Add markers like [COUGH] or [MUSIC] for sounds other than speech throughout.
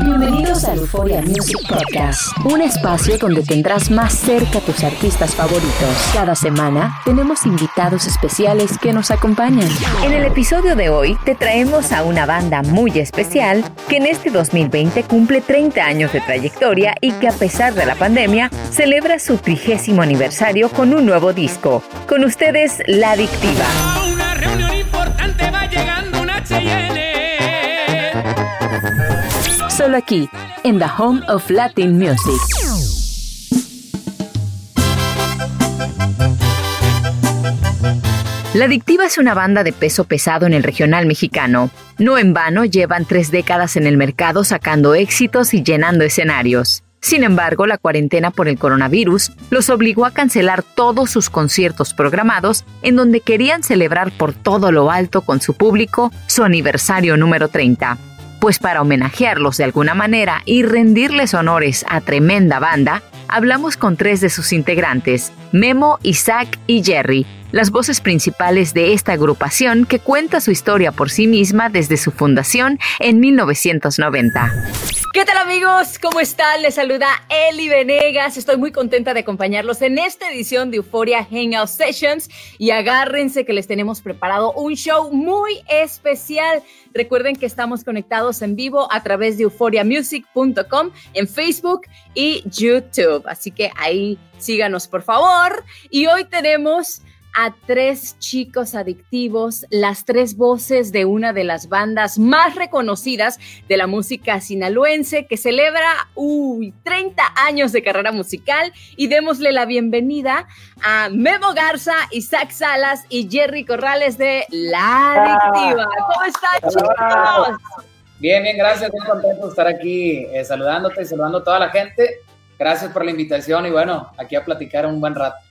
Bienvenidos a Euphoria Music Podcast, un espacio donde tendrás más cerca a tus artistas favoritos. Cada semana tenemos invitados especiales que nos acompañan. En el episodio de hoy te traemos a una banda muy especial que en este 2020 cumple 30 años de trayectoria y que a pesar de la pandemia celebra su trigésimo aniversario con un nuevo disco. Con ustedes, La Adictiva. Una reunión importante va llegando una Solo aquí, en The Home of Latin Music. La Adictiva es una banda de peso pesado en el regional mexicano. No en vano llevan tres décadas en el mercado sacando éxitos y llenando escenarios. Sin embargo, la cuarentena por el coronavirus los obligó a cancelar todos sus conciertos programados en donde querían celebrar por todo lo alto con su público su aniversario número 30. Pues para homenajearlos de alguna manera y rendirles honores a tremenda banda, hablamos con tres de sus integrantes, Memo, Isaac y Jerry, las voces principales de esta agrupación que cuenta su historia por sí misma desde su fundación en 1990. ¿Qué tal amigos? ¿Cómo están? Les saluda Eli Venegas. Estoy muy contenta de acompañarlos en esta edición de Euphoria Hangout Sessions y agárrense que les tenemos preparado un show muy especial. Recuerden que estamos conectados en vivo a través de euphoriamusic.com en Facebook y YouTube. Así que ahí síganos por favor. Y hoy tenemos a tres chicos adictivos, las tres voces de una de las bandas más reconocidas de la música sinaloense que celebra uy, 30 años de carrera musical y démosle la bienvenida a Memo Garza, Isaac Salas y Jerry Corrales de La Adictiva. ¿Cómo están chicos? Bien, bien, gracias, muy contento de estar aquí eh, saludándote y saludando a toda la gente. Gracias por la invitación y bueno, aquí a platicar un buen rato.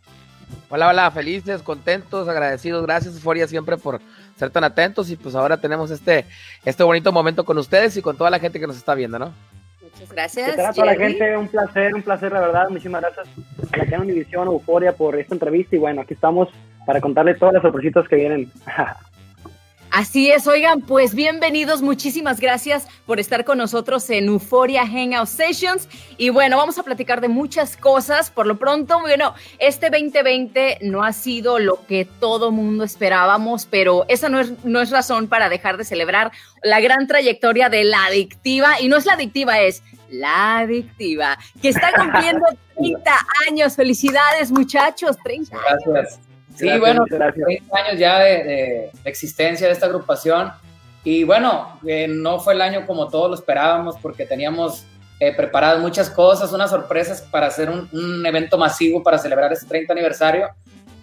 Hola, hola, felices, contentos, agradecidos. Gracias, Foria, siempre por ser tan atentos. Y pues ahora tenemos este, este bonito momento con ustedes y con toda la gente que nos está viendo, ¿no? Muchas gracias. a toda la gente? Un placer, un placer, la verdad. Muchísimas gracias a la Canon Univisión, Euforia, por esta entrevista. Y bueno, aquí estamos para contarle todas las sorpresitas que vienen. [LAUGHS] Así es, oigan, pues bienvenidos, muchísimas gracias por estar con nosotros en Euphoria Hangout Sessions. Y bueno, vamos a platicar de muchas cosas. Por lo pronto, bueno, este 2020 no ha sido lo que todo mundo esperábamos, pero esa no es, no es razón para dejar de celebrar la gran trayectoria de la adictiva. Y no es la adictiva, es la adictiva, que está cumpliendo [LAUGHS] 30 años. Felicidades, muchachos, 30 Gracias. Sí, bueno, 30 años ya de, existencia de esta agrupación. Y bueno, eh, no fue el año como todos lo esperábamos porque teníamos eh, preparadas muchas cosas, unas sorpresas para hacer un, evento masivo para celebrar este 30 aniversario.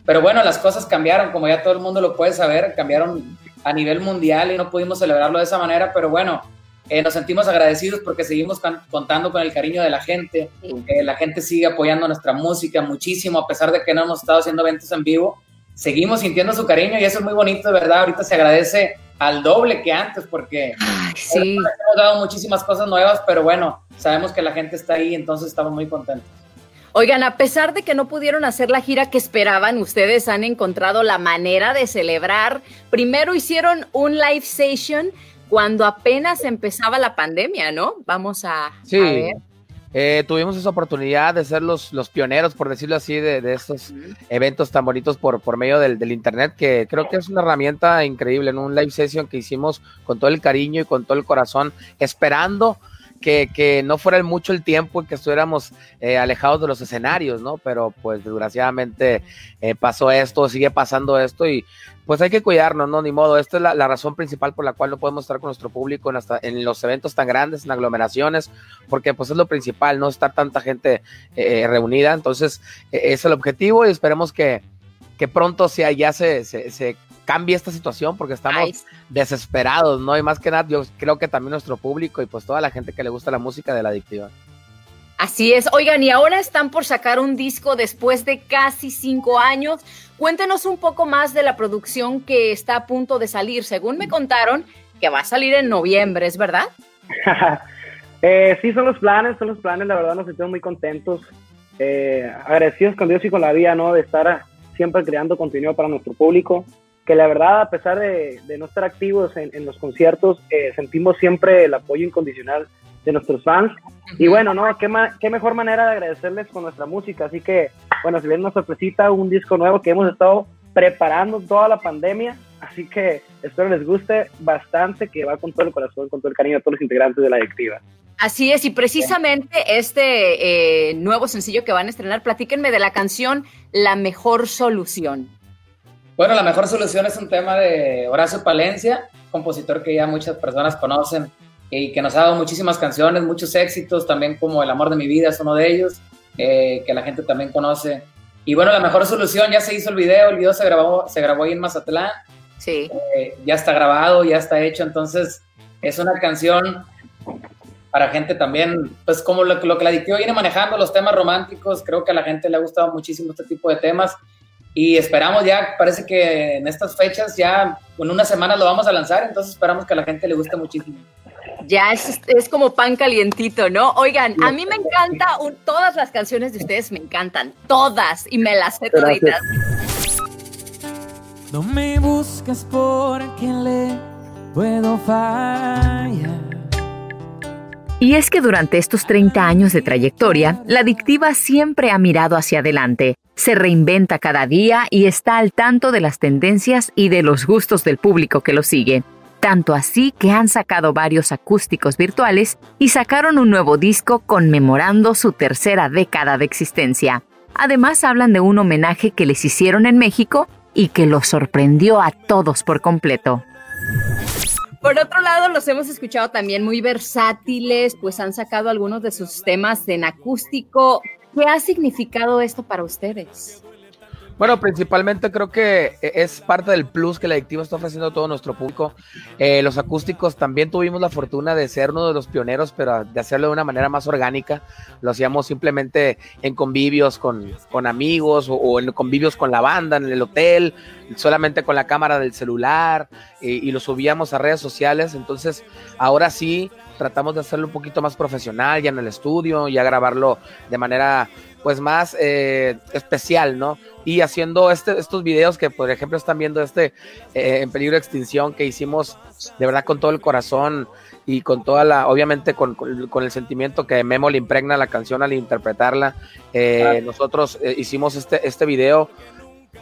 Pero bueno, las cosas cambiaron, como ya todo el mundo lo puede saber, cambiaron a nivel mundial y no pudimos celebrarlo de esa manera, pero bueno, eh, nos sentimos agradecidos porque seguimos contando con el cariño de la gente. la gente sigue apoyando nuestra música muchísimo, a pesar de que no hemos estado haciendo eventos en vivo. Seguimos sintiendo su cariño y eso es muy bonito, de verdad. Ahorita se agradece al doble que antes porque sí. hemos dado muchísimas cosas nuevas, pero bueno, sabemos que la gente está ahí, entonces estamos muy contentos. Oigan, a pesar de que no pudieron hacer la gira que esperaban, ustedes han encontrado la manera de celebrar. Primero hicieron un live session cuando apenas empezaba la pandemia, ¿no? Vamos a, ver. Eh, tuvimos esa oportunidad de ser los, los pioneros, por decirlo así, de, estos eventos tan bonitos por, por medio del, del, Internet, que creo que es una herramienta increíble, en un live session que hicimos con todo el cariño y con todo el corazón, esperando que, que, no fuera mucho el tiempo en que estuviéramos eh, alejados de los escenarios, ¿no? Pero pues desgraciadamente eh, pasó esto, sigue pasando esto y pues hay que cuidarnos, ¿no? Ni modo, esta es la, razón principal por la cual no podemos estar con nuestro público en, hasta, en los eventos tan grandes, en aglomeraciones, porque pues es lo principal, no estar tanta gente eh, reunida, entonces ese es el objetivo y esperemos que, que pronto sea, ya se, se, se cambie esta situación porque estamos desesperados, ¿no? Y más que nada, yo creo que también nuestro público y pues toda la gente que le gusta la música de la adictiva. Así es. Oigan, y ahora están por sacar un disco después de casi cinco años. Cuéntenos un poco más de la producción que está a punto de salir. Según me contaron, que va a salir en noviembre, ¿es verdad? [LAUGHS] eh, sí, son los planes, son los planes. La verdad nos sentimos muy contentos, eh, agradecidos con Dios y con la vida, ¿no? De estar siempre creando contenido para nuestro público. Que la verdad, a pesar de, no estar activos en, los conciertos, eh, sentimos siempre el apoyo incondicional de nuestros fans. Y bueno, ¿no? ¿Qué, qué mejor manera de agradecerles con nuestra música. Así que, bueno, se viene una sorpresita, un disco nuevo que hemos estado preparando toda la pandemia. Así que espero les guste bastante, que va con todo el corazón, con todo el cariño a todos los integrantes de la directiva. Así es, y precisamente este eh, nuevo sencillo que van a estrenar, platíquenme de la canción La Mejor Solución. Bueno, La Mejor Solución es un tema de Horacio Palencia, compositor que ya muchas personas conocen y que nos ha dado muchísimas canciones, muchos éxitos, también como El amor de mi vida es uno de ellos, eh, que la gente también conoce. Y bueno, la mejor solución, ya se hizo el video, el video se grabó, se grabó ahí en Mazatlán. Sí. Eh, ya está grabado, ya está hecho, entonces es una canción para gente también, pues como lo, lo que la adictiva viene manejando, los temas románticos, creo que a la gente le ha gustado muchísimo este tipo de temas y esperamos ya, parece que en estas fechas ya en una semana lo vamos a lanzar, entonces esperamos que a la gente le guste muchísimo. Ya es, es como pan calientito, ¿no? Oigan, a mí me encanta, todas las canciones de ustedes me encantan, todas, y me las sé toditas. No me buscas porque le puedo fallar. Y es que durante estos 30 años de trayectoria, la adictiva siempre ha mirado hacia adelante, se reinventa cada día y está al tanto de las tendencias y de los gustos del público que lo sigue tanto así que han sacado varios acústicos virtuales y sacaron un nuevo disco conmemorando su tercera década de existencia. Además hablan de un homenaje que les hicieron en México y que los sorprendió a todos por completo. Por otro lado, los hemos escuchado también muy versátiles, pues han sacado algunos de sus temas en acústico. ¿Qué ha significado esto para ustedes? Bueno, principalmente creo que e, es parte del plus que la adictiva está ofreciendo a todo nuestro público. Eh, los acústicos también tuvimos la fortuna de ser uno de los pioneros, pero de hacerlo de una manera más orgánica. Lo hacíamos simplemente en convivios con, con amigos o, en convivios con la banda, en el hotel, solamente con la cámara del celular y, y lo subíamos a redes sociales. Entonces, ahora sí tratamos de hacerlo un poquito más profesional ya en el estudio, ya grabarlo de manera pues más eh, especial, ¿no? Y haciendo este, estos videos que, por ejemplo, están viendo este eh, en peligro de extinción que hicimos de verdad con todo el corazón y con toda la, obviamente con, con, el sentimiento que Memo le impregna la canción al interpretarla. Eh, nosotros hicimos este, este video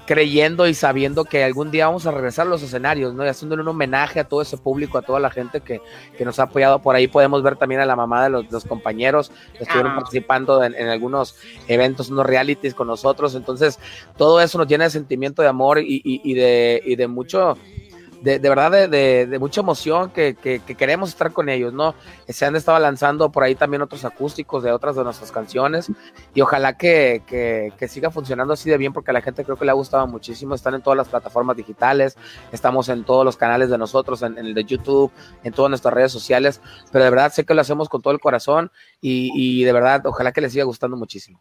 creyendo y sabiendo que algún día vamos a regresar a los escenarios, ¿no? Y haciéndole un homenaje a todo ese público, a toda la gente que, que nos ha apoyado. Por ahí podemos ver también a la mamá de los, compañeros que estuvieron ah. participando en, algunos eventos, unos realities con nosotros. Entonces, todo eso nos llena de sentimiento de amor y, y de, y de mucho de, de verdad de, de, mucha emoción que, que, queremos estar con ellos, ¿no? Se han estado lanzando por ahí también otros acústicos de otras de nuestras canciones y ojalá que, que, siga funcionando así de bien porque a la gente creo que le ha gustado muchísimo. Están en todas las plataformas digitales, estamos en todos los canales de nosotros, en, el de YouTube, en todas nuestras redes sociales, pero de verdad sé que lo hacemos con todo el corazón y, y de verdad ojalá que les siga gustando muchísimo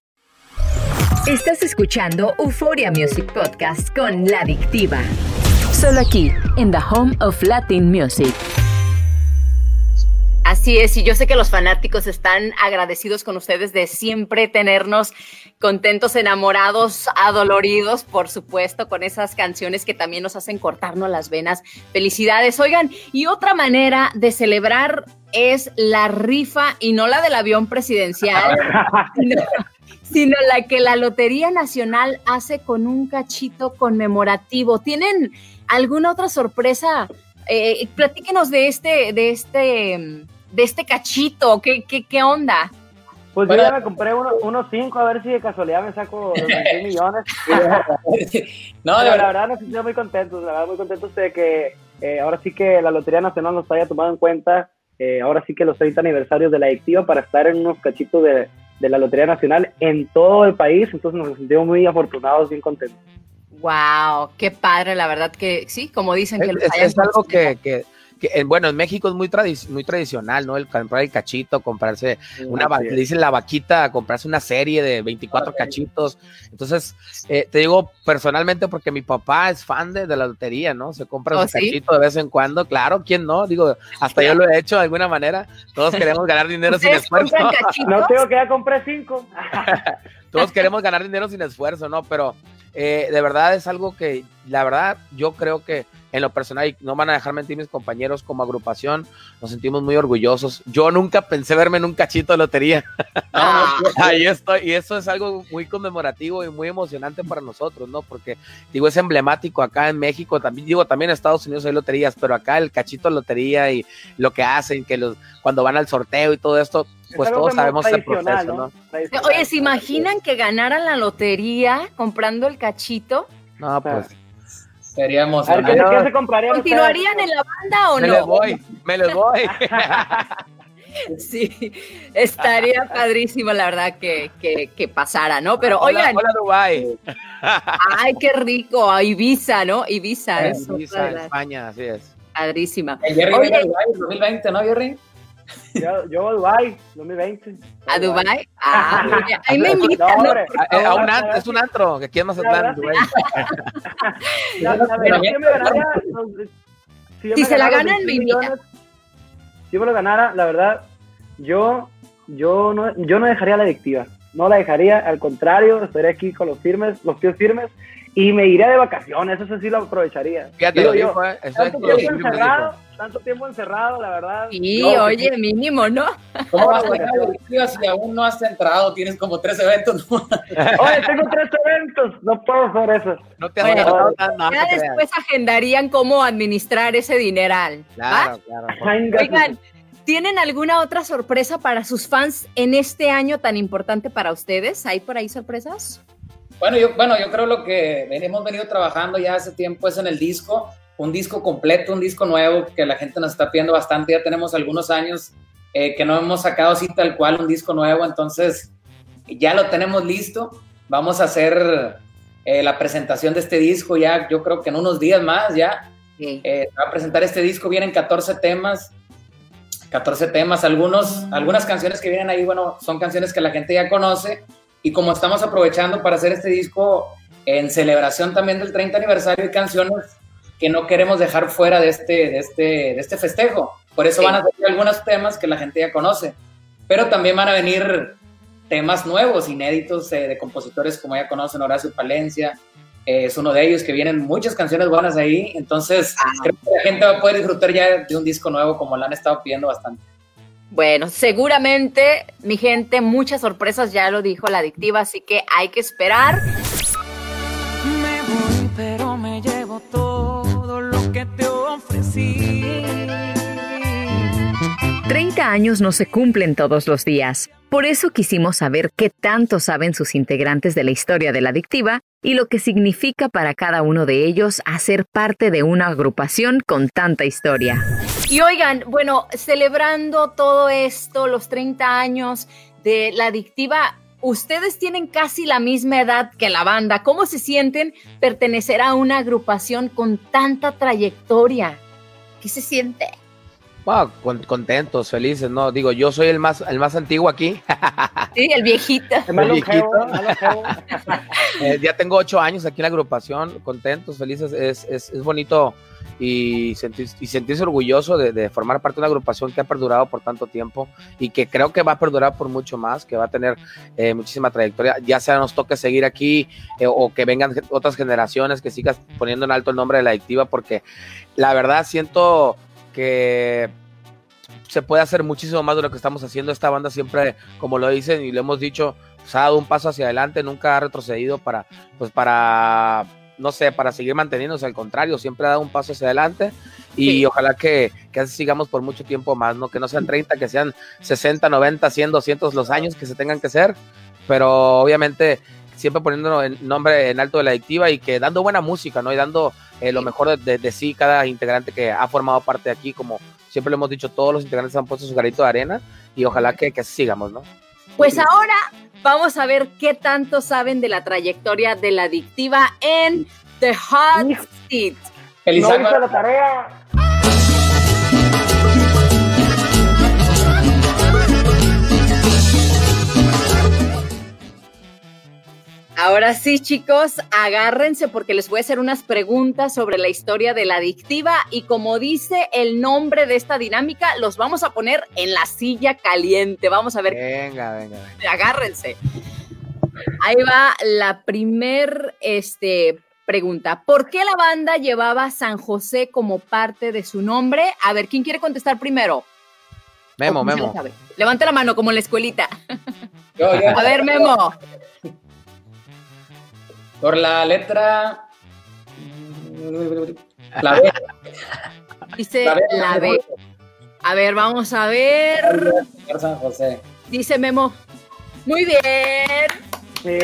Estás escuchando Euphoria Music Podcast con La Adictiva. Solo aquí, en The Home of Latin Music. Así es, y yo sé que los fanáticos están agradecidos con ustedes de siempre tenernos contentos, enamorados, adoloridos, por supuesto, con esas canciones que también nos hacen cortarnos las venas. Felicidades. Oigan, y otra manera de celebrar es la rifa y no la del avión presidencial, [LAUGHS] sino la que la Lotería Nacional hace con un cachito conmemorativo. Tienen ¿alguna otra sorpresa? Eh, platíquenos de este, de este, de este cachito, ¿qué, qué, qué onda? Pues yo ya me compré unos cinco a ver si de casualidad me saco los 21 millones. [LAUGHS] no, la verdad nos sentimos muy contentos, la verdad muy contentos de que eh, ahora sí que la Lotería Nacional nos haya tomado en cuenta, eh, ahora sí que los 30 aniversarios de la adictiva para estar en unos cachitos de, de la Lotería Nacional en todo el país, entonces nos sentimos muy afortunados, bien contentos. Wow, qué padre, la verdad que sí, como dicen que es, es algo que, que, bueno, en México es muy, muy tradicional, ¿no? El comprar el cachito, comprarse una, le dicen la vaquita, comprarse una serie de 24 cachitos. Entonces, eh, te digo personalmente porque mi papá es fan de, la lotería, ¿no? Se compra un ¿Oh, cachito de vez en cuando, claro, ¿quién no? Digo, hasta yo lo he hecho de alguna manera. Todos queremos ganar dinero sin esfuerzo. No tengo que ya compré cinco. [LAUGHS] Todos queremos ganar dinero sin esfuerzo, ¿no? Pero eh, de verdad es algo que, la verdad, yo creo que en lo personal, y no van a dejar mentir mis compañeros, como agrupación, nos sentimos muy orgullosos. Yo nunca pensé verme en un cachito de lotería. [LAUGHS] [LAUGHS] Ahí estoy, y eso es algo muy conmemorativo y muy emocionante para nosotros, ¿no? Porque, digo, es emblemático acá en México, también, digo, también en Estados Unidos hay loterías, pero acá el cachito de lotería y lo que hacen, que los, cuando van al sorteo y todo esto, pues todos sabemos el proceso, ¿no? Oye, ¿se imaginan que ganaran la lotería comprando el cachito? No, pues Seríamos. ¿qué, se compraría ¿Continuarían en la banda o no? Me les voy, me les voy. [LAUGHS] sí, estaría padrísimo, la verdad, que, que, pasara, ¿no? Pero oigan. Hola, Dubai. Ay, qué rico. Ibiza, ¿no? Ibiza. Ibiza, España, así es. Padrísima. El Jerry Oye, a Dubai 2020, ¿no, Jerry? Yo, yo a Dubai 2020. ¿A Dubai? Ah, ahí me [LAUGHS] invitan. No, a, un antro, es un antro, que aquí en Mazatlán, Dubai. [LAUGHS] Si se la ganan, me invitan. Si me lo ganara, la verdad, yo, yo, no, yo no dejaría la adictiva. No la dejaría, al contrario, estaría aquí con los firmes, los pies firmes y me iría de vacaciones, eso sí lo aprovecharía. Fíjate, Digo, yo, eh, tanto tiempo encerrado, tanto tiempo encerrado, la verdad. Sí, oye, mínimo, ¿no? [LAUGHS] ¿Cómo vas a si aún no has entrado? Tienes como tres eventos. oye, tengo tres eventos, no puedo hacer eso. No te has no, Ya después agendarían cómo administrar ese dineral. Claro, claro. Oigan, ¿tienen alguna otra sorpresa para sus fans en este año tan importante para ustedes? ¿Hay por ahí sorpresas? Bueno, yo, bueno, yo creo lo que hemos venido trabajando ya hace tiempo es en el disco, un disco completo, un disco nuevo que la gente nos está pidiendo bastante. Ya tenemos algunos años eh, que no hemos sacado así tal cual un disco nuevo, entonces ya lo tenemos listo. Vamos a hacer eh, la presentación de este disco ya, yo creo que en unos días más ya. Eh, va a presentar este disco, vienen 14 temas. 14 temas, algunos, algunas canciones que vienen ahí, bueno, son canciones que la gente ya conoce, y como estamos aprovechando para hacer este disco en celebración también del 30 aniversario de canciones que no queremos dejar fuera de este, de este, de este festejo. Por eso van a salir algunos temas que la gente ya conoce. Pero también van a venir temas nuevos, inéditos, eh, de compositores como ya conocen, Horacio Palencia, eh, es uno de ellos, que vienen muchas canciones buenas ahí. Entonces, ah. creo que la gente va a poder disfrutar ya de un disco nuevo como lo han estado pidiendo bastante. Bueno, seguramente, mi gente, muchas sorpresas, ya lo dijo la adictiva, así que hay que esperar. Me voy, pero me llevo todo lo que te ofrecí. 30 años no se cumplen todos los días. Por eso quisimos saber qué tanto saben sus integrantes de la historia de la adictiva y lo que significa para cada uno de ellos hacer parte de una agrupación con tanta historia. Y oigan, bueno, celebrando todo esto, los 30 años de la adictiva, ustedes tienen casi la misma edad que la banda. ¿Cómo se sienten pertenecer a una agrupación con tanta trayectoria? ¿Qué se siente? Contentos, felices, ¿no? Digo, yo soy el más, el más antiguo aquí. [LAUGHS] Sí, el viejito. El, viejito. [LAUGHS] Eh, ya tengo ocho años aquí en la agrupación, contentos, felices. Es, es, es bonito y, sentir, y sentirse orgulloso de, formar parte de una agrupación que ha perdurado por tanto tiempo y que creo que va a perdurar por mucho más, que va a tener eh, muchísima trayectoria, ya sea nos toque seguir aquí eh, o que vengan otras generaciones que sigas poniendo en alto el nombre de la adictiva, porque la verdad siento que se puede hacer muchísimo más de lo que estamos haciendo. Esta banda siempre, como lo dicen y lo hemos dicho, pues, ha dado un paso hacia adelante, nunca ha retrocedido para, pues para no sé, para seguir manteniéndose, al contrario, siempre ha dado un paso hacia adelante y ojalá que, que así sigamos por mucho tiempo más, ¿no? Que no sean 30, que sean 60, 90, 100, 200 los años que se tengan que ser, pero obviamente siempre poniendo el nombre en alto de la adictiva y que dando buena música, ¿no? Y dando eh, lo mejor de, sí cada integrante que ha formado parte de aquí, como siempre lo hemos dicho, todos los integrantes han puesto su garito de arena y ojalá que, que sigamos, ¿no? Pues ahora vamos a ver qué tanto saben de la trayectoria de la adictiva en The Hot Seat. No la tarea. Ahora sí, chicos, agárrense porque les voy a hacer unas preguntas sobre la historia de la adictiva y como dice el nombre de esta dinámica, los vamos a poner en la silla caliente. Vamos a ver. Venga, venga, venga. Agárrense. Ahí va la primer este, pregunta. ¿Por qué la banda llevaba San José como parte de su nombre? A ver, ¿quién quiere contestar primero? Memo, Memo. Levante la mano como en la escuelita. A ver, Memo. Por la letra. La B. Dice la B. A ver, vamos a ver. San José. Dice Memo. Muy bien. Sí.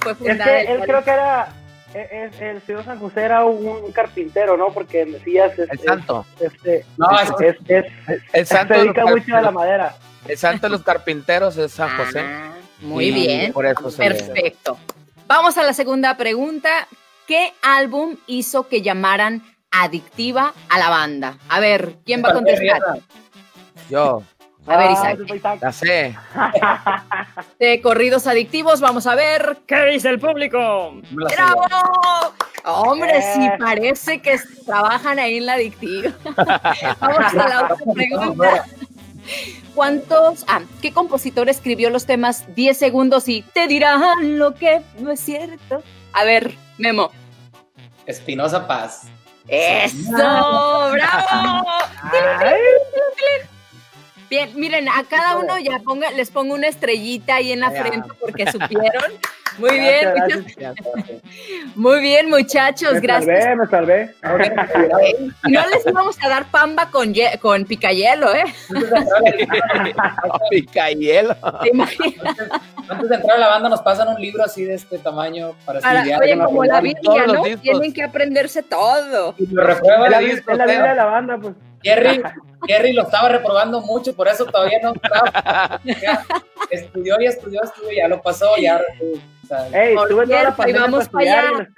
fue es que él creo que era. E, el señor San José era un carpintero, ¿no? Porque decías. el santo. Este, no, es, es, el santo. Se dedica mucho a la madera. El santo de los carpinteros es San José. Ah, muy bien. Por eso Perfecto. Vamos a la segunda pregunta. ¿Qué álbum hizo que llamaran adictiva a la banda? A ver, ¿quién va a contestar? Yo. A ver, Isaac. Ah, ya sé. [LAUGHS] De corridos adictivos, vamos a ver qué dice el público. ¡Bravo! Hombre, sí eh. parece que trabajan ahí en la adictiva. [LAUGHS] vamos a la otra [LAUGHS] pregunta. ¿Cuántos, ah, qué compositor escribió los temas 10 segundos y te dirán lo que no es cierto? A ver, Memo. Espinosa Paz. ¡Eso! ¡Bravo! [LAUGHS] Bien, miren, a cada uno ya ponga, les pongo una estrellita ahí en la frente porque supieron. [LAUGHS] Muy bien, [LAUGHS] muy bien, muchachos, gracias. Me salvé, me salvé. No les íbamos a dar pamba con, con picayelo, ¿eh? [LAUGHS] picayelo. Antes de entrar a la banda nos pasan un libro así de este tamaño para, estudiar. Oye, como la Biblia, ¿no? Tienen que aprenderse todo. Y lo reprueba la, la Biblia de la banda, pues. Jerry, lo estaba reprobando mucho, por eso todavía no estaba. estudió y estudió, estudió, ya lo pasó, ya. ahí vamos para allá.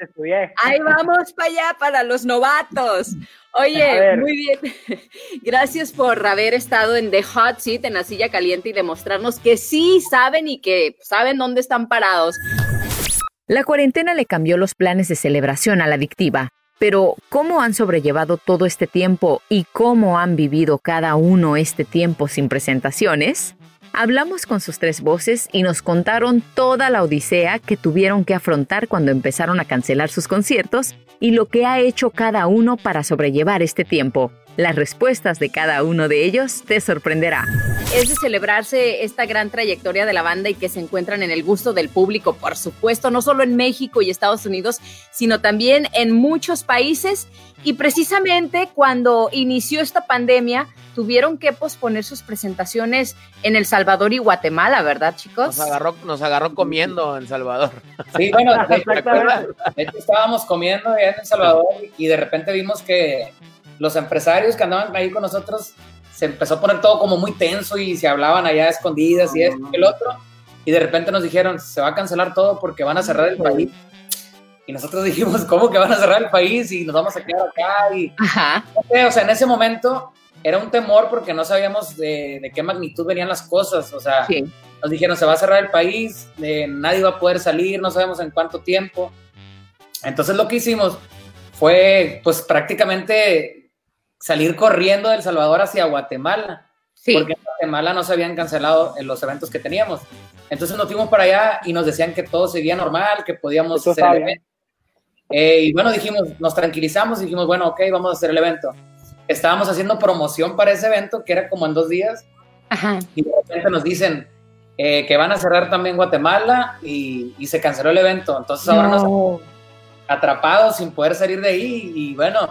Ahí vamos para allá para los novatos. Oye, muy bien. [LAUGHS] Gracias por haber estado en The Hot Seat, en la silla caliente y demostrarnos que sí saben y que saben dónde están parados. La cuarentena le cambió los planes de celebración a la adictiva. Pero, ¿cómo han sobrellevado todo este tiempo y cómo han vivido cada uno este tiempo sin presentaciones? Hablamos con sus tres voces y nos contaron toda la odisea que tuvieron que afrontar cuando empezaron a cancelar sus conciertos y lo que ha hecho cada uno para sobrellevar este tiempo. Las respuestas de cada uno de ellos te sorprenderá. Es de celebrarse esta gran trayectoria de la banda y que se encuentran en el gusto del público, por supuesto, no solo en México y Estados Unidos, sino también en muchos países. Y precisamente cuando inició esta pandemia, tuvieron que posponer sus presentaciones en El Salvador y Guatemala, ¿verdad, chicos? Nos agarró, nos agarró comiendo en Salvador. Sí, bueno, [LAUGHS] de hecho estábamos comiendo en El Salvador y de repente vimos que los empresarios que andaban ahí con nosotros se empezó a poner todo como muy tenso y se hablaban allá escondidas y esto y el otro. Y de repente nos dijeron, se va a cancelar todo porque van a cerrar el país. Y nosotros [LAUGHS] dijimos, ¿cómo que van a cerrar el país y nos vamos a quedar acá? Y, o sea, en ese momento era un temor porque no sabíamos de, qué magnitud venían las cosas. O sea, nos dijeron, se va a cerrar el país, eh, nadie va a poder salir, no sabemos en cuánto tiempo. Entonces lo que hicimos fue, pues prácticamente salir corriendo del Salvador hacia Guatemala. Porque en Guatemala no se habían cancelado los eventos que teníamos. Entonces nos fuimos para allá y nos decían que todo seguía normal, que podíamos hacer el evento. Eh, y bueno, dijimos, nos tranquilizamos y dijimos, bueno, ok, vamos a hacer el evento. Estábamos haciendo promoción para ese evento, que era como en dos días. Y de repente nos dicen eh, que van a cerrar también Guatemala y, se canceló el evento. Entonces ahora nos atrapados sin poder salir de ahí y bueno,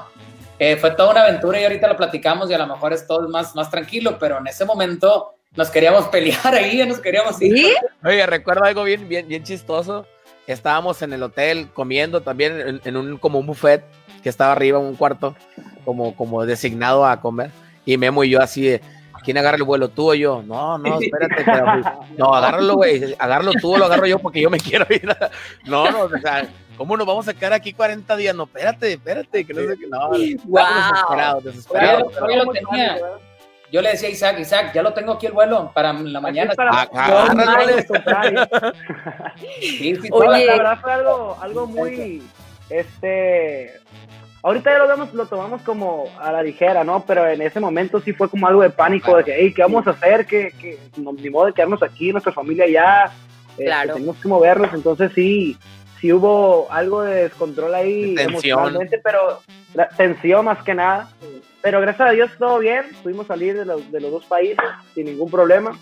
eh, fue toda una aventura y ahorita lo platicamos y a lo mejor es todo más, más tranquilo, pero en ese momento nos queríamos [LAUGHS] pelear ahí, nos queríamos ir. Oye, recuerdo algo bien, bien, bien chistoso. Estábamos en el hotel comiendo también en, un como un buffet que estaba arriba, un cuarto, como, como designado a comer. Y Memo y yo así de, ¿quién agarra el vuelo? ¿Tú o yo? No, no, espérate. no, agárralo, güey. Agárralo tú o lo agarro yo porque yo me [LAUGHS] quiero ir. [LAUGHS] no, no, o sea, ¿cómo nos vamos a quedar aquí 40 días? No, espérate, espérate, que no sé qué. No, wow. desesperado, desesperado. Yo, lo tenía. Yo le decía a Isaac, Isaac, ya lo tengo aquí el vuelo para la mañana. Para [LAUGHS] Oye, la verdad fue algo, algo muy, este, ahorita ya lo vemos, lo tomamos como a la ligera, ¿no? Pero en ese momento sí fue como algo de pánico, de que, hey, ¿qué vamos a hacer? Que, que ni modo de quedarnos aquí, nuestra familia ya, este, claro. tenemos que movernos, entonces sí, sí hubo algo de descontrol ahí emocionalmente, pero la, tensión más que nada. Pero gracias a Dios todo bien, pudimos salir de los, de los dos países sin ningún problema.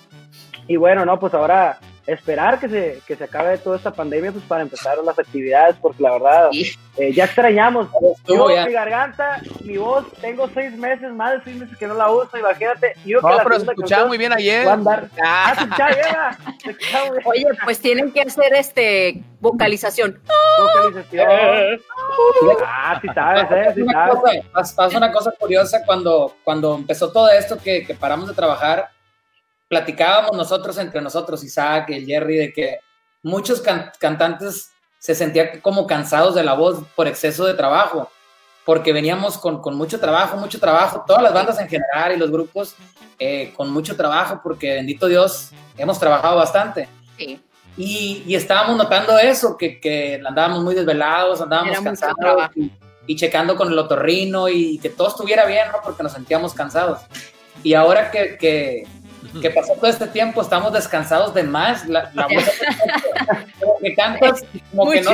Y bueno, no, pues ahora esperar que se, que se acabe toda esta pandemia pues para empezar las actividades, porque la verdad eh, ya extrañamos. Yo, mi garganta, mi voz, tengo seis meses, más de seis meses que no la uso, imagínate. Yo no, pero [LAUGHS] se escuchaba muy bien ayer. Ah. Oye, pues tienen que hacer este vocalización. Vocalización. ah, sí sabes, eh, sí sabes. Pasa una cosa curiosa cuando, cuando empezó todo esto que, que paramos de trabajar platicábamos nosotros entre nosotros, Isaac, el Jerry, de que muchos cantantes se sentían como cansados de la voz por exceso de trabajo, porque veníamos con, con mucho trabajo, mucho trabajo, todas las bandas en general y los grupos eh, con mucho trabajo, porque bendito Dios, hemos trabajado bastante. Sí. Y, y, estábamos notando eso, que, que, andábamos muy desvelados, andábamos cansados y, y, checando con el otorrino y que todo estuviera bien, ¿no? Porque nos sentíamos cansados. Y ahora que, que, que pasó todo este tiempo, estamos descansados de más. La, la [LAUGHS] voz que cantas, como que no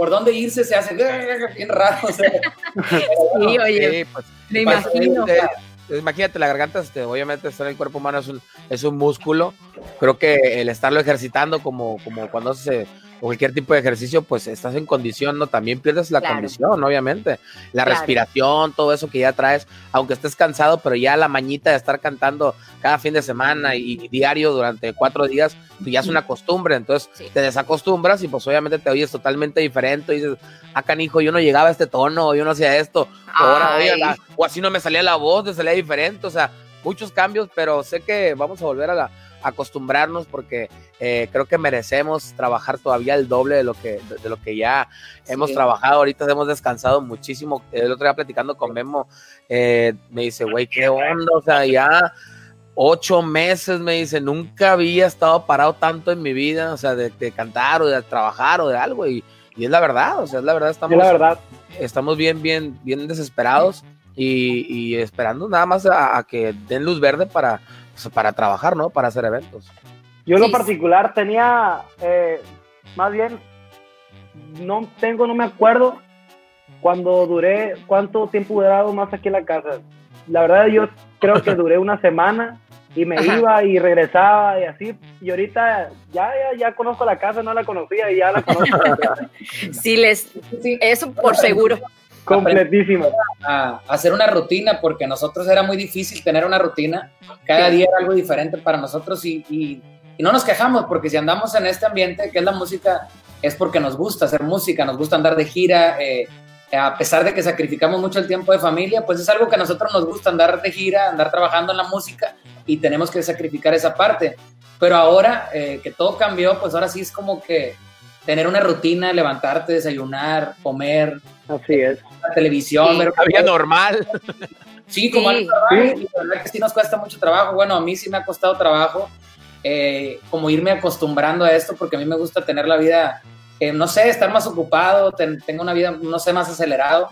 por dónde irse, se hace [LAUGHS] bien raro. sí, oye, pues, me imagino. imagínate, la garganta, este, obviamente, estar en el cuerpo humano es un, es un músculo. Creo que el estarlo ejercitando, como, como cuando se o cualquier tipo de ejercicio, pues estás en condición, ¿no? También pierdes la condición, obviamente. La respiración, todo eso que ya traes, aunque estés cansado, pero ya la mañita de estar cantando cada fin de semana y, diario durante cuatro días, pues ya es una costumbre. Entonces te desacostumbras y pues obviamente te oyes totalmente diferente. Y dices, ah, canijo, yo no llegaba a este tono, yo no hacía esto. Ahora, o así no me salía la voz, te salía diferente. O sea, muchos cambios, pero sé que vamos a volver a la acostumbrarnos porque eh, creo que merecemos trabajar todavía el doble de lo que, de, lo que ya hemos trabajado. Ahorita hemos descansado muchísimo. El otro día platicando con Memo, eh, me dice, güey, qué onda, o sea, ya ocho meses, me dice, nunca había estado parado tanto en mi vida, o sea, de, cantar o de trabajar o de algo. Y, y, es la verdad, o sea, es la verdad, estamos, la verdad. estamos bien, bien, bien desesperados. Y, y esperando nada más a que den luz verde para, para trabajar, ¿no? Para hacer eventos. Yo en lo particular tenía, eh, más bien, no tengo, no me acuerdo cuando duré, cuánto tiempo he durado más aquí en la casa. La verdad yo creo que duré una semana y me iba y regresaba y así. Y ahorita ya, ya, ya conozco la casa, no la conocía y ya la conozco. [LAUGHS] sí, les, sí, eso por seguro. Completísimo. A, hacer una rutina, porque nosotros era muy difícil tener una rutina. Cada día era algo diferente para nosotros y, y, no nos quejamos, porque si andamos en este ambiente que es la música, es porque nos gusta hacer música, nos gusta andar de gira. Eh, a pesar de que sacrificamos mucho el tiempo de familia, pues es algo que a nosotros nos gusta andar de gira, andar trabajando en la música y tenemos que sacrificar esa parte. Pero ahora eh, que todo cambió, pues ahora sí es como que tener una rutina, levantarte, desayunar, comer. Así es la televisión. ver había normal. Sí, como sí. y la verdad que sí nos cuesta mucho trabajo. Bueno, a mí sí me ha costado trabajo eh, como irme acostumbrando a esto porque a mí me gusta tener la vida, eh, no sé, estar más ocupado, tengo una vida, no sé, más acelerado.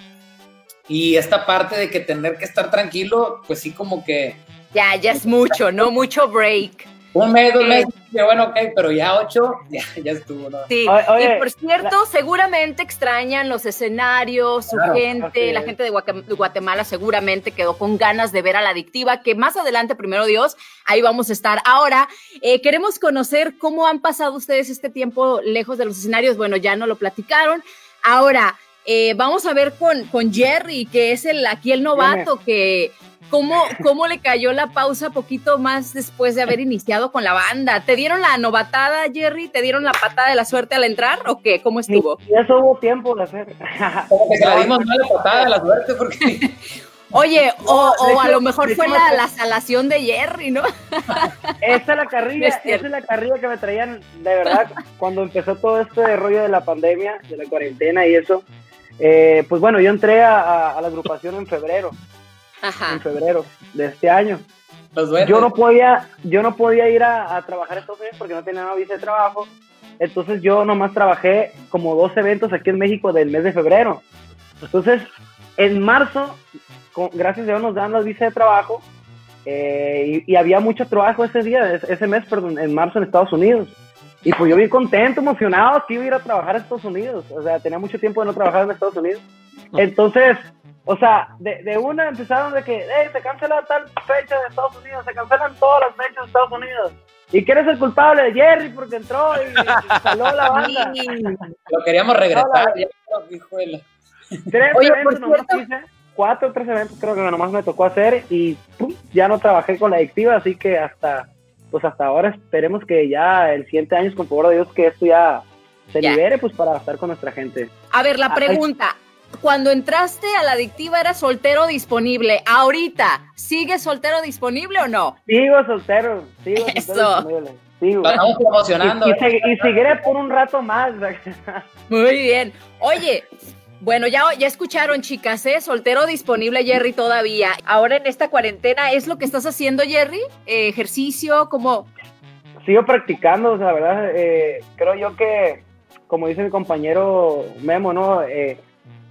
Y esta parte de que tener que estar tranquilo, pues sí como que... Ya, ya es mucho, ¿no? Mucho break. Un mes, dos meses, bueno, ok, pero ya ocho, [LAUGHS] ya, ya estuvo, ¿no? Sí, y por cierto, seguramente extrañan los escenarios, su gente, la gente de Guatemala seguramente quedó con ganas de ver a la adictiva, que más adelante, primero Dios, ahí vamos a estar. Ahora, eh, queremos conocer cómo han pasado ustedes este tiempo lejos de los escenarios. Bueno, ya no lo platicaron, Ahora, eh, vamos a ver con, con Jerry, que es el aquí el novato, que ¿cómo, ¿cómo le cayó la pausa poquito más después de haber iniciado con la banda? ¿Te dieron la novatada, Jerry? ¿Te dieron la patada de la suerte al entrar o qué? ¿Cómo estuvo? Y eso hubo tiempo de hacer. [LAUGHS] Como que se la dimos la patada de la suerte porque... [LAUGHS] Oye, o, o a lo mejor fue la, la, salación de Jerry, ¿no? [LAUGHS] Esa es la carrilla, esa es la carrilla que me traían, de verdad, cuando empezó todo este rollo de la pandemia, de la cuarentena y eso. Eh, pues bueno, yo entré a, a, la agrupación en febrero, Ajá. en febrero de este año. Los. Yo no podía, yo no podía ir a, a trabajar Estados Unidos porque no tenía una visa de trabajo. Entonces yo nomás trabajé como dos eventos aquí en México del mes de febrero. Entonces, en marzo, con, gracias a Dios nos dan las visas de trabajo eh, y, y, había mucho trabajo ese día, ese mes, perdón, en marzo en Estados Unidos. Y pues yo bien contento, emocionado que iba a ir a trabajar a Estados Unidos. O sea, tenía mucho tiempo de no trabajar en Estados Unidos. Entonces, o sea, de, de una empezaron de que, hey, se cancela tal fecha de Estados Unidos, se cancelan todas las fechas de Estados Unidos. ¿Y quién es el culpable de Jerry? Porque entró y, y saló la banda. [LAUGHS] Lo queríamos regresar. Ya, hijuela. Tres Oye, eventos nomás hice, cuatro o tres eventos creo que nomás me tocó hacer y pum, ya no trabajé con la adictiva, así que hasta pues hasta ahora esperemos que ya el siguiente año, con favor de Dios, que esto ya se Ya. libere pues para estar con nuestra gente. A ver, la pregunta. Cuando entraste a la adictiva era soltero disponible. Ahorita, ¿sigue soltero disponible o no? Sigo soltero, sigo soltero Eso. disponible, sigo. Estamos promocionando. Y, y, ¿eh? y seguiré por un rato más. Muy bien. Oye, bueno, ya, ya escucharon, chicas, ¿eh? Soltero disponible, Jerry, todavía. Ahora en esta cuarentena, ¿es lo que estás haciendo, Jerry? Eh, ¿Ejercicio? como sigo practicando, o sea, la verdad, eh, creo yo que, como dice mi compañero Memo, ¿no? Eh,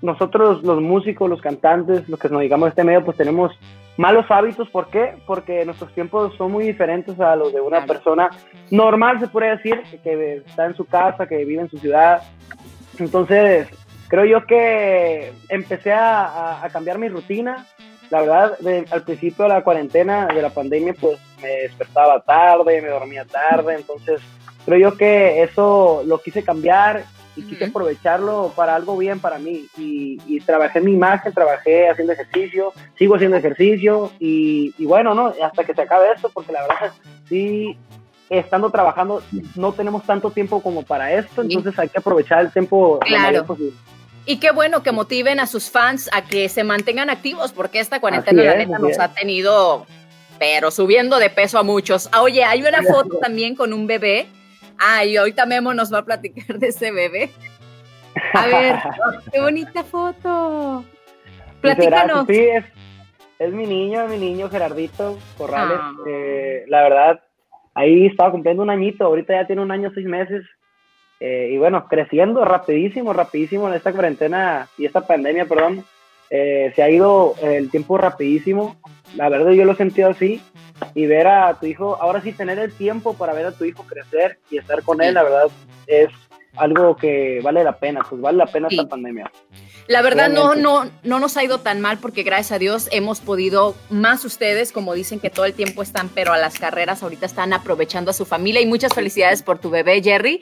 nosotros los músicos, los cantantes, los que nos dedicamos a este medio, pues tenemos malos hábitos, ¿por qué? Porque nuestros tiempos son muy diferentes a los de una Claro. persona normal, se puede decir, que está en su casa, que vive en su ciudad. Entonces, creo yo que empecé a, a- a cambiar mi rutina. La verdad, de- al principio de la cuarentena, de la pandemia, pues me despertaba tarde, me dormía tarde, entonces creo yo que eso lo quise cambiar y quise aprovecharlo para algo bien para mí. Y, y trabajé en mi imagen, trabajé haciendo ejercicio, sigo haciendo ejercicio y, y bueno, ¿no? Hasta que se acabe esto, porque la verdad, sí, estando trabajando, no tenemos tanto tiempo como para esto, entonces hay que aprovechar el tiempo lo Claro. mayor posible. Y qué bueno que motiven a sus fans a que se mantengan activos, porque esta cuarentena, Así la es, neta, nos es. ha tenido, pero subiendo de peso a muchos. Ah, Oye, hay una foto también con un bebé. Ah, y ahorita Memo nos va a platicar de ese bebé. A ver, [LAUGHS] qué bonita foto. Platícanos. Sí, es, es mi niño, es mi niño Gerardito Corrales. Ah. Eh, la verdad, ahí estaba cumpliendo un añito, ahorita ya tiene un año, seis meses. Eh, y bueno, creciendo rapidísimo, rapidísimo en esta cuarentena y esta pandemia, perdón. eh, se ha ido el tiempo rapidísimo. La verdad, yo lo he sentido así. Y ver a tu hijo, ahora sí tener el tiempo para ver a tu hijo crecer y estar con él, la verdad, es algo que vale la pena, pues vale la pena Sí. esta pandemia. La verdad no, no, no nos ha ido tan mal porque gracias a Dios hemos podido, más ustedes, como dicen que todo el tiempo están, pero a las carreras ahorita están aprovechando a su familia y muchas felicidades por tu bebé, Jerry.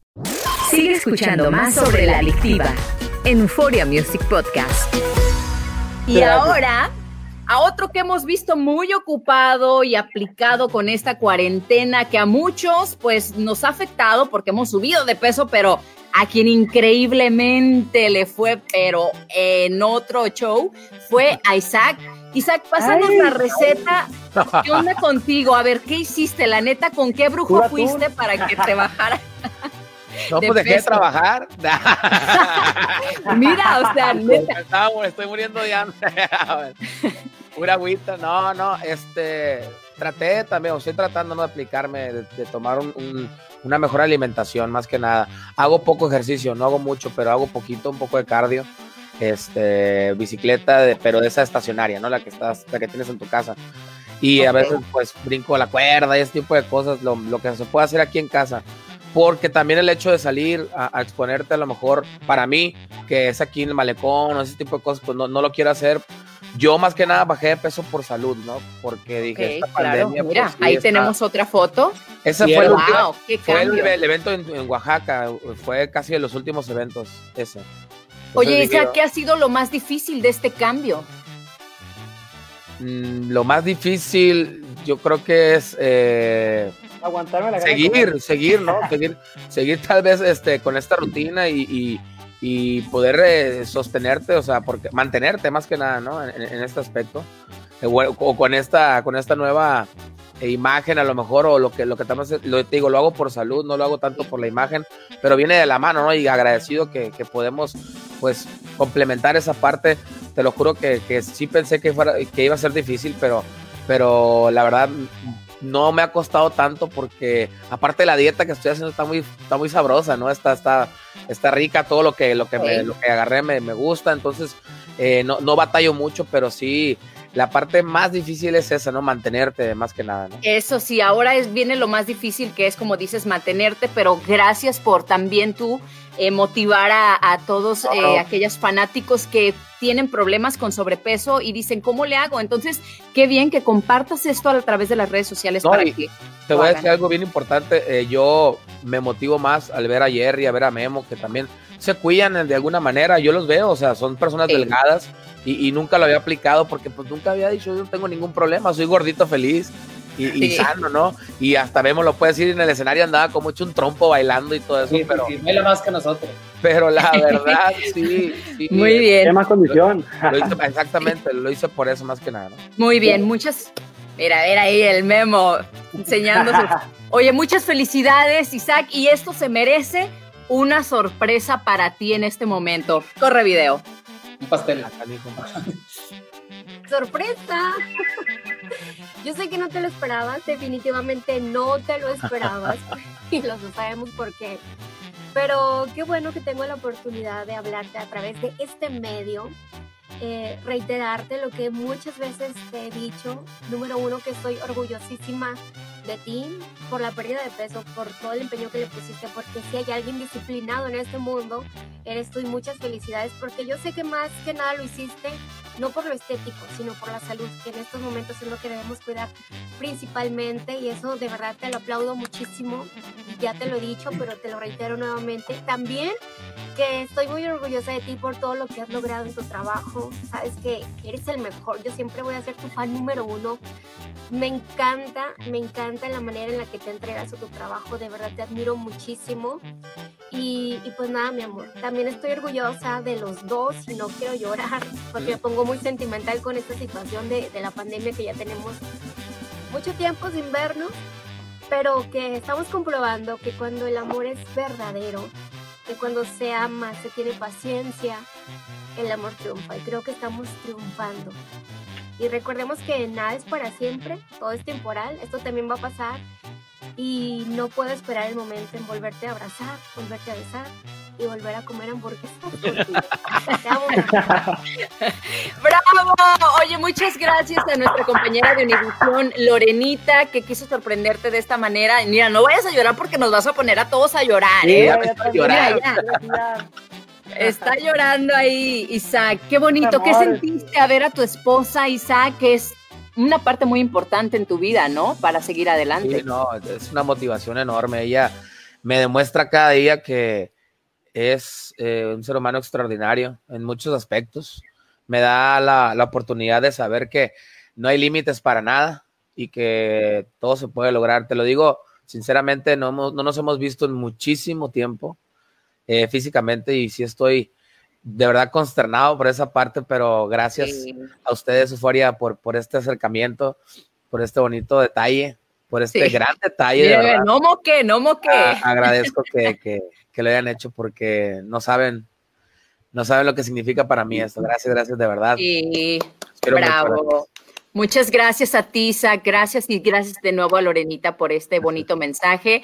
Sigue escuchando más sobre la adictiva en Euphoria Music Podcast. Y ahora, a otro que hemos visto muy ocupado y aplicado con esta cuarentena que a muchos pues nos ha afectado porque hemos subido de peso, pero a quien increíblemente le fue, pero en otro show, fue a Isaac. Isaac, pásanos Ay. la receta. ¿Qué onda contigo? A ver, ¿qué hiciste? La neta, ¿con qué brujo Pura fuiste para que te bajara? [LAUGHS] No, de pues dejé de peso. trabajar. [LAUGHS] [LAUGHS] Mira, o sea, neta. Estaba- estoy muriendo de hambre. [LAUGHS] Pura agüita. No, no, este. Traté también, o estoy tratando de aplicarme, de, de tomar un, un- una mejor alimentación, más que nada. Hago poco ejercicio, no hago mucho, pero hago poquito, un poco de cardio. Este, bicicleta, de, pero de esa estacionaria, ¿no? La que estás, la que tienes en tu casa. Y a veces, pues, brinco la cuerda y ese tipo de cosas, lo, lo que se puede hacer aquí en casa porque también el hecho de salir a, exponerte a lo mejor para mí, que es aquí en el malecón o ese tipo de cosas, pues no, no lo quiero hacer. Yo más que nada bajé de peso por salud, ¿no? Porque dije, esta pandemia, Mira, pues, ahí tenemos otra foto. Ese fue, el, fue el, evento en, Oaxaca, fue casi de los últimos eventos ese. Oye, Isa, ¿qué ha sido lo más difícil de este cambio? Mm, lo más difícil, yo creo que es eh, aguantarme la seguir, seguir, ¿no? [LAUGHS] seguir, seguir tal vez este, con esta rutina y, poder eh, sostenerte, o sea, porque mantenerte más que nada, ¿no? En, este aspecto. Eh, o con esta, con esta nueva imagen a lo mejor, o lo que, lo que estamos, lo digo, lo hago por salud, no lo hago tanto por la imagen, pero viene de la mano, ¿no? Y agradecido que, podemos, pues, complementar esa parte. Te lo juro que, que sí pensé que, fuera, que iba a ser difícil, pero, pero la verdad no me ha costado tanto porque aparte la dieta que estoy haciendo está muy, está muy sabrosa, ¿no? Está, está, está rica, todo lo que, lo que, me, lo que agarré me, me gusta, entonces eh, no, no batallo mucho, pero sí, la parte más difícil es esa, ¿no? Mantenerte más que nada, ¿no? Eso sí, ahora es, viene lo más difícil que es, como dices, mantenerte, pero gracias por también tú eh, motivar a, todos eh, aquellos fanáticos que tienen problemas con sobrepeso y dicen, ¿cómo le hago? Entonces, qué bien que compartas esto a través de las redes sociales para que Te voy a decir algo bien importante. Eh, yo me motivo más al ver a Jerry, a ver a Memo, que también se cuidan de alguna manera. Yo los veo, o sea, son personas delgadas y, nunca lo había aplicado porque pues nunca había dicho, yo no tengo ningún problema, soy gordito feliz y, sano, ¿no? Y hasta vemos, lo puede decir en el escenario, andaba como hecho un trompo bailando y todo eso, pero... Sí, más que nosotros. Pero la [LAUGHS] verdad, sí, sí. Muy bien. ¿Qué más condición? exactamente, lo hice por eso más que nada, ¿no? Muy bien, muchas... Mira, ver ahí el memo enseñándose. [LAUGHS] Oye, muchas felicidades, Isaac, y esto se merece una sorpresa para ti en este momento. Corre video. Un pastel. [LAUGHS] ¡Sorpresa! [LAUGHS] Yo sé que no te lo esperabas, definitivamente no te lo esperabas [LAUGHS] y lo sabemos por qué. Pero qué bueno que tengo la oportunidad de hablarte a través de este medio eh, reiterarte lo que muchas veces te he dicho. Número uno, que estoy orgullosísima de ti por la pérdida de peso, por todo el empeño que le pusiste, porque si hay alguien disciplinado en este mundo, eres tú y muchas felicidades, porque yo sé que más que nada lo hiciste no por lo estético, sino por la salud, que en estos momentos es lo que debemos cuidar principalmente y eso de verdad te lo aplaudo muchísimo, ya te lo he dicho, pero te lo reitero nuevamente. También que estoy muy orgullosa de ti por todo lo que has logrado en tu trabajo, sabes que eres el mejor, yo siempre voy a ser tu fan número uno. Me encanta, me encanta la manera en la que te entregas a tu trabajo, de verdad te admiro muchísimo. Y, pues nada, mi amor, también estoy orgullosa de los dos y no quiero llorar porque me pongo muy sentimental con esta situación de, de la pandemia que ya tenemos mucho tiempo sin vernos, pero que estamos comprobando que cuando el amor es verdadero, que cuando se ama, se tiene paciencia, el amor triunfa y creo que estamos triunfando. Y recordemos que nada es para siempre, todo es temporal, esto también va a pasar y no puedo esperar el momento en volverte a abrazar, volverte a besar y volver a comer hamburguesas [LAUGHS] [LAUGHS] ¡Bravo! Oye, muchas gracias a nuestra compañera de Univisión, Lorenita, que quiso sorprenderte de esta manera. Mira, no vayas a llorar porque nos vas a poner a todos a llorar, ¿eh? Está llorando ahí, Isaac. Qué bonito. ¿Qué sentiste a ver a tu esposa, Isaac, que es una parte muy importante en tu vida, ¿no? Para seguir adelante. Sí, no, es una motivación enorme. Ella me demuestra cada día que es eh, un ser humano extraordinario en muchos aspectos. Me da la, la oportunidad de saber que no hay límites para nada y que todo se puede lograr. Te lo digo sinceramente, no, no nos hemos visto en muchísimo tiempo eh, físicamente y sí estoy de verdad consternado por esa parte, pero gracias a ustedes, Euforia, por, por este acercamiento, por este bonito detalle, por este gran detalle. no moque, no moque. agradezco que, que, que, lo hayan hecho porque no saben, no saben lo que significa para mí esto. Gracias, gracias de verdad. Sí, bravo. Muchas gracias a ti, Gracias y gracias de nuevo a Lorenita por este bonito mensaje.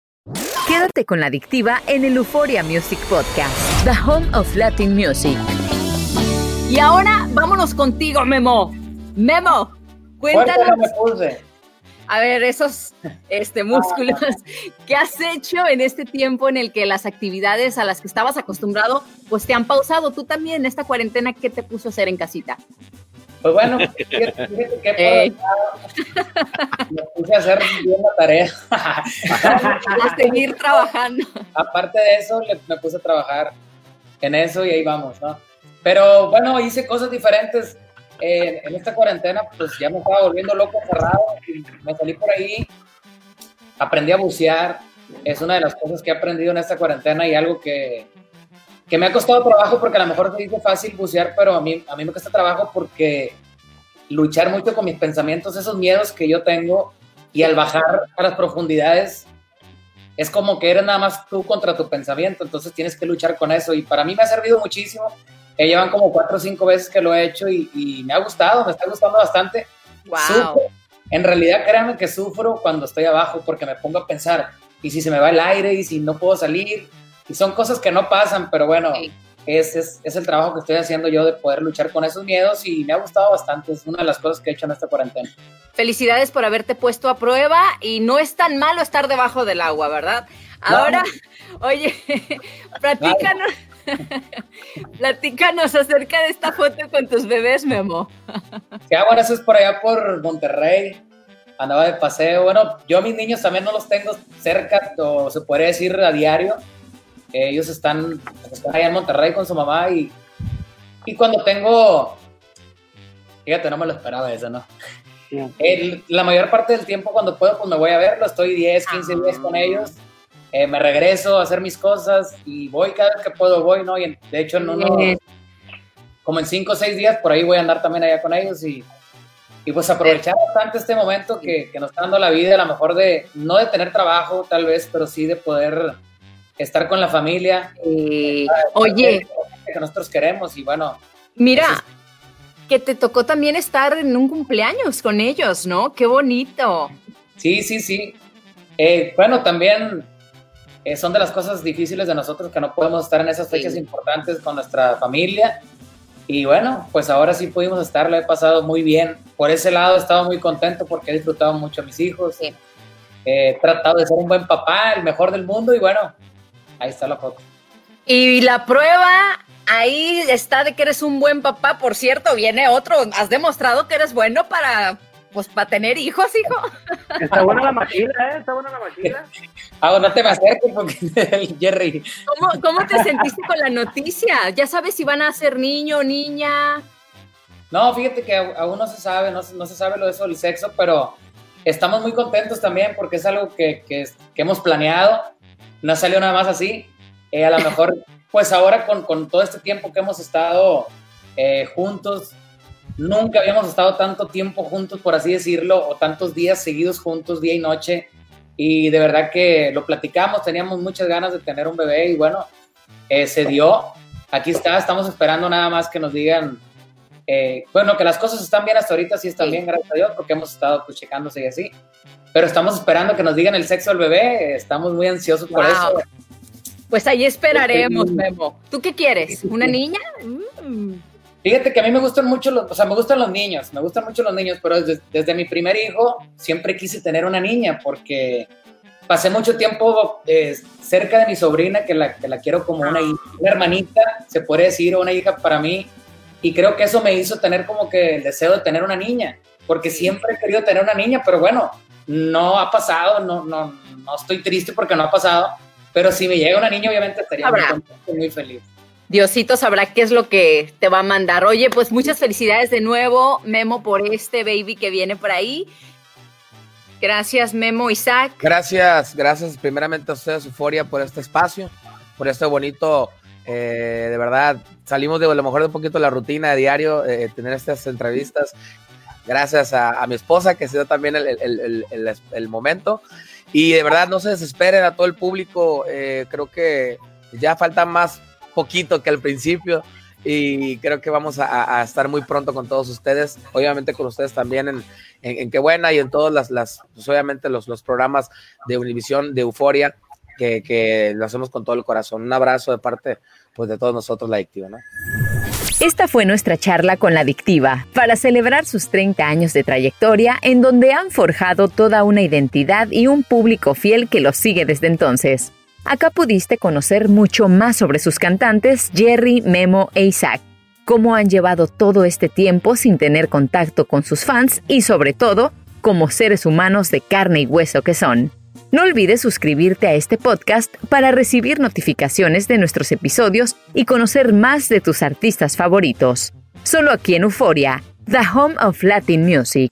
Quédate con la adictiva en el Euphoria Music Podcast, The Home of Latin Music. Y ahora vámonos contigo, Memo. Memo, cuéntanos. A ver, esos este, músculos, [LAUGHS] ¿qué has hecho en este tiempo en el que las actividades a las que estabas acostumbrado, pues te han pausado? Tú también en esta cuarentena, ¿qué te puso a hacer en casita? Pues bueno, [LAUGHS] fíjate, que me puse a hacer bien la tarea. [LAUGHS] a seguir trabajando. Aparte de eso, me puse a trabajar en eso y ahí vamos, ¿no? Pero bueno, hice cosas diferentes. Eh, en esta cuarentena, pues ya me estaba volviendo loco cerrado. Y me salí por ahí, aprendí a bucear. Es una de las cosas que he aprendido en esta cuarentena y algo que, que me ha costado trabajo porque a lo mejor te dice fácil bucear, pero a mí, a mí me cuesta trabajo porque luchar mucho con mis pensamientos, esos miedos que yo tengo y al bajar a las profundidades es como que eres nada más tú contra tu pensamiento, entonces tienes que luchar con eso y para mí me ha servido muchísimo. Ya llevan como cuatro o cinco veces que lo he hecho y, me ha gustado, me está gustando bastante. Wow. En realidad créanme que sufro cuando estoy abajo porque me pongo a pensar, y si se me va el aire, y si no puedo salir, y son cosas que no pasan, pero bueno, es, es, es, el trabajo que estoy haciendo yo de poder luchar con esos miedos y me ha gustado bastante, es una de las cosas que he hecho en esta cuarentena. Felicidades por haberte puesto a prueba y no es tan malo estar debajo del agua, ¿verdad? Ahora, oye, [LAUGHS] platícanos, [LAUGHS] platícanos acerca de esta foto con tus bebés, Memo. [LAUGHS] Sí, ah, bueno, eso es por allá por Monterrey, andaba de paseo, bueno, yo mis niños también no los tengo cerca, o se puede decir a diario, ellos están, están allá en Monterrey con su mamá y, y cuando tengo, fíjate, no me lo esperaba eso, ¿no? la mayor parte del tiempo cuando puedo, pues me voy a verlo, estoy 10, 15 días con ellos, eh, me regreso a hacer mis cosas y voy cada vez que puedo, voy, ¿no? Y de hecho en uno, como en 5 o 6 días, por ahí voy a andar también allá con ellos y, y pues aprovechar bastante este momento que, que nos está dando la vida, a lo mejor de, no de tener trabajo tal vez, pero sí de poder estar con la familia. Eh, oye. Que nosotros queremos y bueno. Mira, que te tocó también estar en un cumpleaños con ellos, ¿no? Qué bonito. Sí, sí, sí. Eh, bueno, también eh, son de las cosas difíciles de nosotros que no podemos estar en esas fechas importantes con nuestra familia. Y bueno, pues ahora sí pudimos estar, lo he pasado muy bien. Por ese lado he estado muy contento porque he disfrutado mucho a mis hijos. He tratado de ser un buen papá, el mejor del mundo y bueno, Ahí está la foto. Y la prueba ahí está de que eres un buen papá. Por cierto, viene otro. Has demostrado que eres bueno para, pues, para tener hijos, hijo. Está buena la maquila, ¿eh? Está buena la maquila. [LAUGHS] Ah, no te me acerques porque [LAUGHS] Jerry. ¿Cómo, ¿Cómo te sentiste con la noticia? ¿Ya sabes si van a ser niño o niña? No, fíjate que aún no se sabe, no, no se sabe lo de eso del sexo, pero estamos muy contentos también porque es algo que, que, que hemos planeado no salió nada más así. Eh, a lo mejor, [LAUGHS] pues ahora con, con, todo este tiempo que hemos estado eh, juntos, nunca habíamos estado tanto tiempo juntos, por así decirlo, o tantos días seguidos juntos, día y noche. Y de verdad que lo platicamos, teníamos muchas ganas de tener un bebé y bueno, eh, se dio. Aquí está, estamos esperando nada más que nos digan, bueno, que las cosas están bien hasta ahorita, sí están bien, gracias a Dios, porque hemos estado pues, checándose y así pero estamos esperando que nos digan el sexo del bebé, estamos muy ansiosos por eso. Pues ahí esperaremos, Memo. ¿Tú qué quieres? ¿Una niña? Mm. Fíjate que a mí me gustan mucho los, o sea, me gustan los niños, me gustan mucho los niños, pero desde, mi primer hijo siempre quise tener una niña porque pasé mucho tiempo eh, cerca de mi sobrina que la, que la quiero como una, una hermanita, se puede decir, o una hija para mí, y creo que eso me hizo tener como que el deseo de tener una niña, porque siempre he querido tener una niña, pero bueno, no ha pasado, no, no, no estoy triste porque no ha pasado, pero si me llega una niña, obviamente estaría muy, feliz. Diosito sabrá qué es lo que te va a mandar. Oye, pues muchas felicidades de nuevo, Memo, por este baby que viene por ahí. Gracias, Memo Isaac. Gracias, gracias primeramente a ustedes, Euforia, por este espacio, por este bonito, eh, de verdad, salimos de a lo mejor de un poquito la rutina de diario, eh, tener estas entrevistas. Gracias a, mi esposa, que se dio también el, momento. Y de verdad, no se desesperen a todo el público. Eh, creo que ya falta más poquito que al principio y creo que vamos a, estar muy pronto con todos ustedes, obviamente con ustedes también en, en, Qué Buena y en todas las, las pues obviamente los, los programas de Univisión, de Euforia, que, que, lo hacemos con todo el corazón. Un abrazo de parte pues, de todos nosotros, la adictiva. ¿no? Esta fue nuestra charla con la adictiva, para celebrar sus 30 años de trayectoria, en donde han forjado toda una identidad y un público fiel que los sigue desde entonces. Acá pudiste conocer mucho más sobre sus cantantes Jerry, Memo e Isaac, cómo han llevado todo este tiempo sin tener contacto con sus fans y sobre todo, como seres humanos de carne y hueso que son. No olvides suscribirte a este podcast para recibir notificaciones de nuestros episodios y conocer más de tus artistas favoritos. Solo aquí en Euforia, The Home of Latin Music.